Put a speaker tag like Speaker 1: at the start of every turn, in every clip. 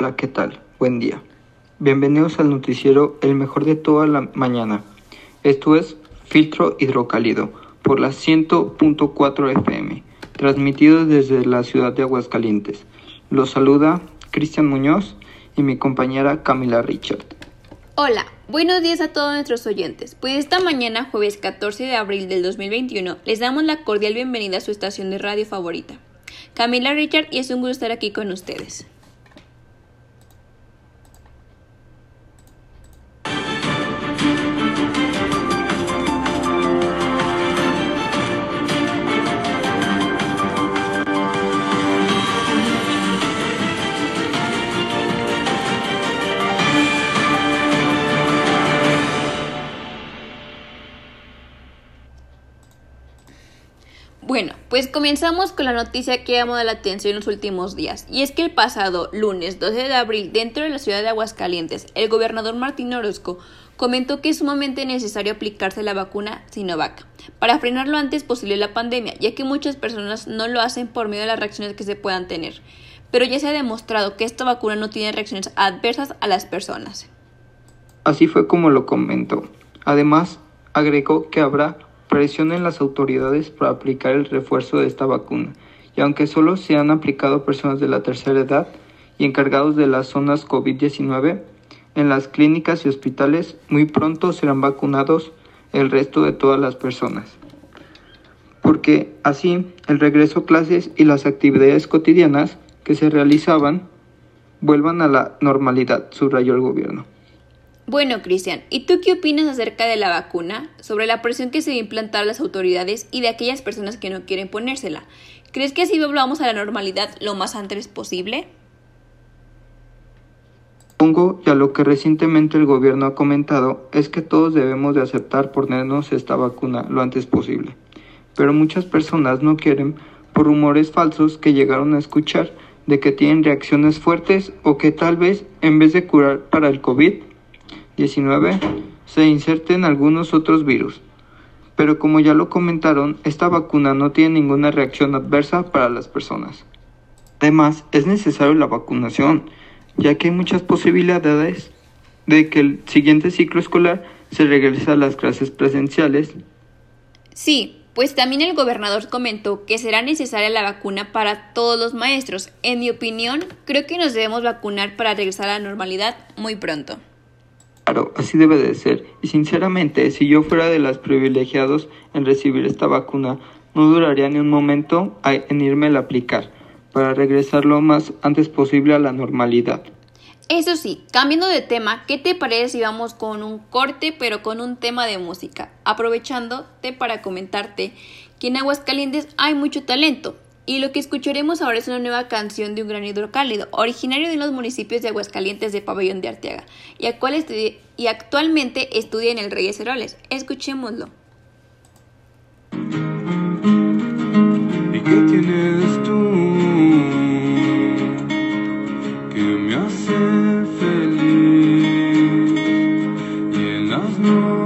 Speaker 1: Hola, ¿qué tal? Buen día. Bienvenidos al noticiero El mejor de toda la mañana. Esto es Filtro Hidrocálido por la 100.4 FM, transmitido desde la ciudad de Aguascalientes. Los saluda Cristian Muñoz y mi compañera Camila Richard.
Speaker 2: Hola, buenos días a todos nuestros oyentes. Pues esta mañana, jueves 14 de abril del 2021, les damos la cordial bienvenida a su estación de radio favorita. Camila Richard y es un gusto estar aquí con ustedes. Bueno, pues comenzamos con la noticia que ha llamado la atención en los últimos días, y es que el pasado lunes 12 de abril, dentro de la ciudad de Aguascalientes, el gobernador Martín Orozco comentó que es sumamente necesario aplicarse la vacuna Sinovac para frenar lo antes posible la pandemia, ya que muchas personas no lo hacen por miedo a las reacciones que se puedan tener. Pero ya se ha demostrado que esta vacuna no tiene reacciones adversas a las personas.
Speaker 1: Así fue como lo comentó. Además, agregó que habrá presión en las autoridades para aplicar el refuerzo de esta vacuna, y aunque solo se han aplicado personas de la tercera edad y encargados de las zonas COVID-19, en las clínicas y hospitales muy pronto serán vacunados el resto de todas las personas. Porque así el regreso a clases y las actividades cotidianas que se realizaban vuelvan a la normalidad, subrayó el gobierno.
Speaker 2: Bueno, Cristian, ¿y tú qué opinas acerca de la vacuna, sobre la presión que se debe implantar a las autoridades y de aquellas personas que no quieren ponérsela? ¿Crees que así volvamos a la normalidad lo más antes posible?
Speaker 1: Pongo y a lo que recientemente el gobierno ha comentado es que todos debemos de aceptar ponernos esta vacuna lo antes posible. Pero muchas personas no quieren por rumores falsos que llegaron a escuchar de que tienen reacciones fuertes o que tal vez en vez de curar para el COVID 19 se inserten algunos otros virus. Pero como ya lo comentaron, esta vacuna no tiene ninguna reacción adversa para las personas. Además, es necesario la vacunación, ya que hay muchas posibilidades de que el siguiente ciclo escolar se regrese a las clases presenciales.
Speaker 2: Sí, pues también el gobernador comentó que será necesaria la vacuna para todos los maestros. En mi opinión, creo que nos debemos vacunar para regresar a la normalidad muy pronto.
Speaker 1: Claro, así debe de ser. Y sinceramente, si yo fuera de los privilegiados en recibir esta vacuna, no duraría ni un momento en irme a aplicar, para regresar lo más antes posible a la normalidad.
Speaker 2: Eso sí, cambiando de tema, ¿qué te parece si vamos con un corte pero con un tema de música? Aprovechándote para comentarte que en Aguascalientes hay mucho talento y lo que escucharemos ahora es una nueva canción de un gran hidrocálido, originario de los municipios de Aguascalientes de Pabellón de Arteaga, y, y actualmente estudia en el Reyes Heroles. Escuchémoslo.
Speaker 3: ¿Y qué tienes tú que me hace feliz? En las noches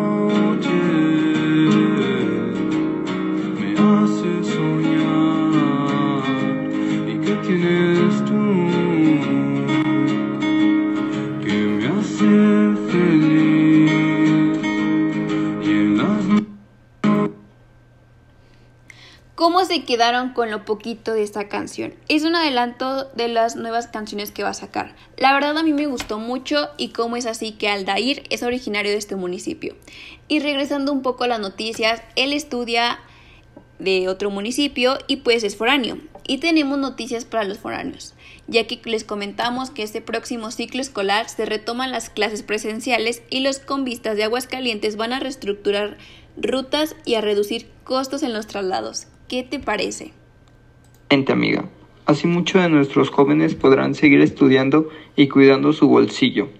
Speaker 2: ¿Cómo se quedaron con lo poquito de esta canción? Es un adelanto de las nuevas canciones que va a sacar. La verdad a mí me gustó mucho y cómo es así que Aldair es originario de este municipio. Y regresando un poco a las noticias, él estudia de otro municipio y pues es foráneo. Y tenemos noticias para los foráneos, ya que les comentamos que este próximo ciclo escolar se retoman las clases presenciales y los convistas de Aguascalientes van a reestructurar rutas y a reducir costos en los traslados. ¿Qué te parece?
Speaker 1: Amiga, así muchos de nuestros jóvenes podrán seguir estudiando y cuidando su bolsillo,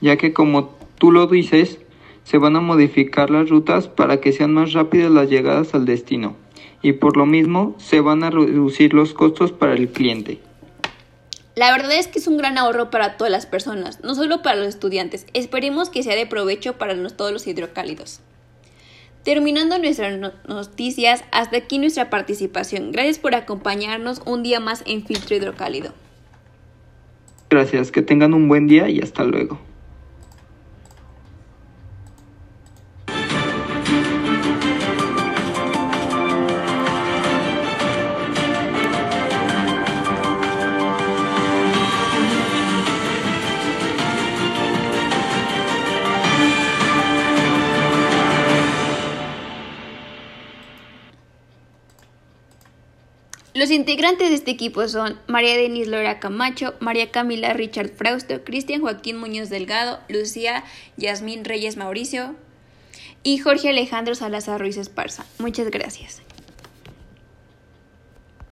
Speaker 1: ya que como tú lo dices, se van a modificar las rutas para que sean más rápidas las llegadas al destino y por lo mismo se van a reducir los costos para el cliente.
Speaker 2: La verdad es que es un gran ahorro para todas las personas, no solo para los estudiantes. Esperemos que sea de provecho para todos los hidrocálidos. Terminando nuestras no- noticias, hasta aquí nuestra participación. Gracias por acompañarnos un día más en Filtro Hidrocálido.
Speaker 1: Gracias, que tengan un buen día y hasta luego.
Speaker 2: Los integrantes de este equipo son María Denise Lora Camacho, María Camila Richard Frausto, Cristian Joaquín Muñoz Delgado, Lucía Yasmín Reyes Mauricio y Jorge Alejandro Salazar Ruiz Esparza. Muchas gracias.